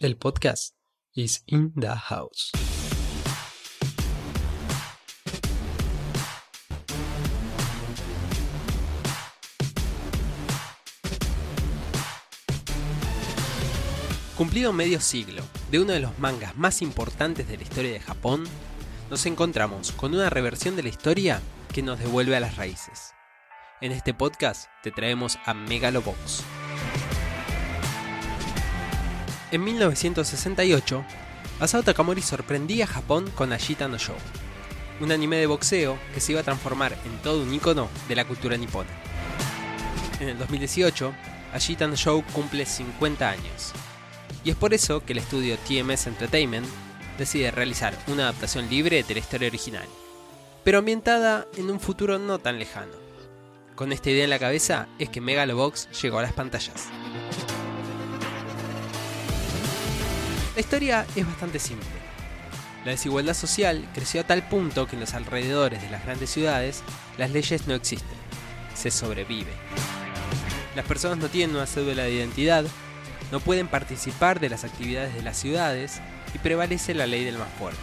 El podcast is in the house. Cumplido medio siglo de uno de los mangas más importantes de la historia de Japón, nos encontramos con una reversión de la historia que nos devuelve a las raíces. En este podcast te traemos a Megalobox. En 1968, Asao Takamori sorprendía a Japón con Ashita no Show, un anime de boxeo que se iba a transformar en todo un icono de la cultura nipona. En el 2018, Ashita no Show cumple 50 años, y es por eso que el estudio TMS Entertainment decide realizar una adaptación libre de la historia original, pero ambientada en un futuro no tan lejano. Con esta idea en la cabeza es que Megalobox llegó a las pantallas. La historia es bastante simple. La desigualdad social creció a tal punto que en los alrededores de las grandes ciudades las leyes no existen, se sobrevive. Las personas no tienen una cédula de identidad, no pueden participar de las actividades de las ciudades y prevalece la ley del más fuerte.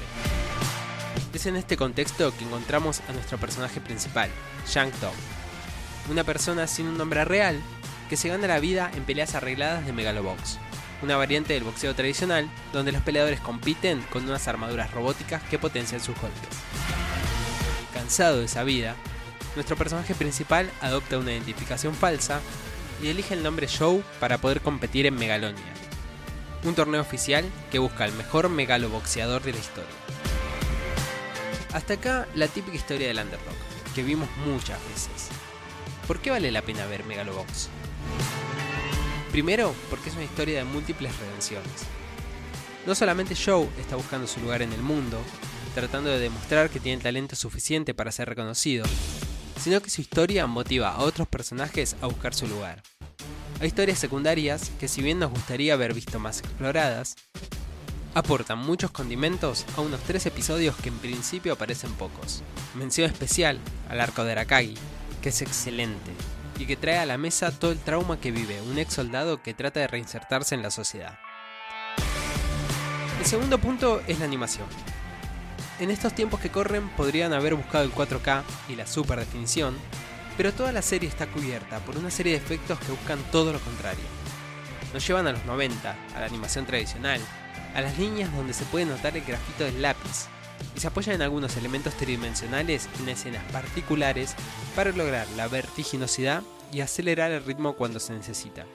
Es en este contexto que encontramos a nuestro personaje principal, Shang Tong, una persona sin un nombre real que se gana la vida en peleas arregladas de Megalobox, una variante del boxeo tradicional donde los peleadores compiten con unas armaduras robóticas que potencian sus golpes. Cansado de esa vida, nuestro personaje principal adopta una identificación falsa y elige el nombre Show para poder competir en Megalonia, un torneo oficial que busca al mejor megaloboxeador de la historia. Hasta acá la típica historia del underdog, que vimos muchas veces. ¿Por qué vale la pena ver Megalobox? Primero, porque es una historia de múltiples redenciones. No solamente Joe está buscando su lugar en el mundo, tratando de demostrar que tiene talento suficiente para ser reconocido, sino que su historia motiva a otros personajes a buscar su lugar. Hay historias secundarias que si bien nos gustaría haber visto más exploradas, aportan muchos condimentos a unos tres episodios que en principio aparecen pocos. Mención especial al arco de Arakagi, que es excelente, y que trae a la mesa todo el trauma que vive un ex soldado que trata de reinsertarse en la sociedad. El segundo punto es la animación. En estos tiempos que corren podrían haber buscado el 4K y la super definición, pero toda la serie está cubierta por una serie de efectos que buscan todo lo contrario. Nos llevan a los 90, a la animación tradicional, a las líneas donde se puede notar el grafito del lápiz, y se apoyan en algunos elementos tridimensionales en escenas particulares para lograr la vertiginosidad y acelerar el ritmo cuando se necesita.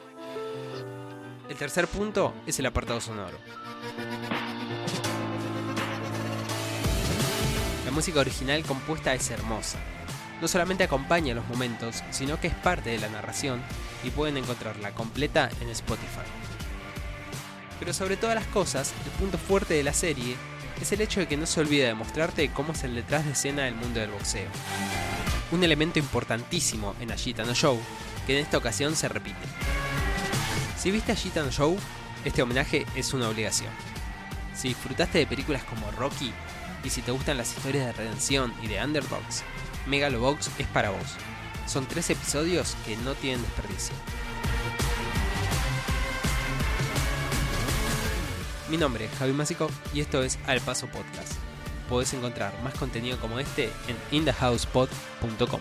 El tercer punto es el apartado sonoro. La música original compuesta es hermosa. No solamente acompaña los momentos, sino que es parte de la narración y pueden encontrarla completa en Spotify. Pero sobre todas las cosas, el punto fuerte de la serie es el hecho de que no se olvide de mostrarte cómo es el detrás de escena del mundo del boxeo. Un elemento importantísimo en Ashita no Show, que en esta ocasión se repite. Si viste Ashita no Show, este homenaje es una obligación. Si disfrutaste de películas como Rocky, y si te gustan las historias de redención y de underdogs, Megalobox es para vos. Son tres episodios que no tienen desperdicio. Mi nombre es Javi Masico y esto es Al Paso Podcast. Podés encontrar más contenido como este en inthehousepod.com.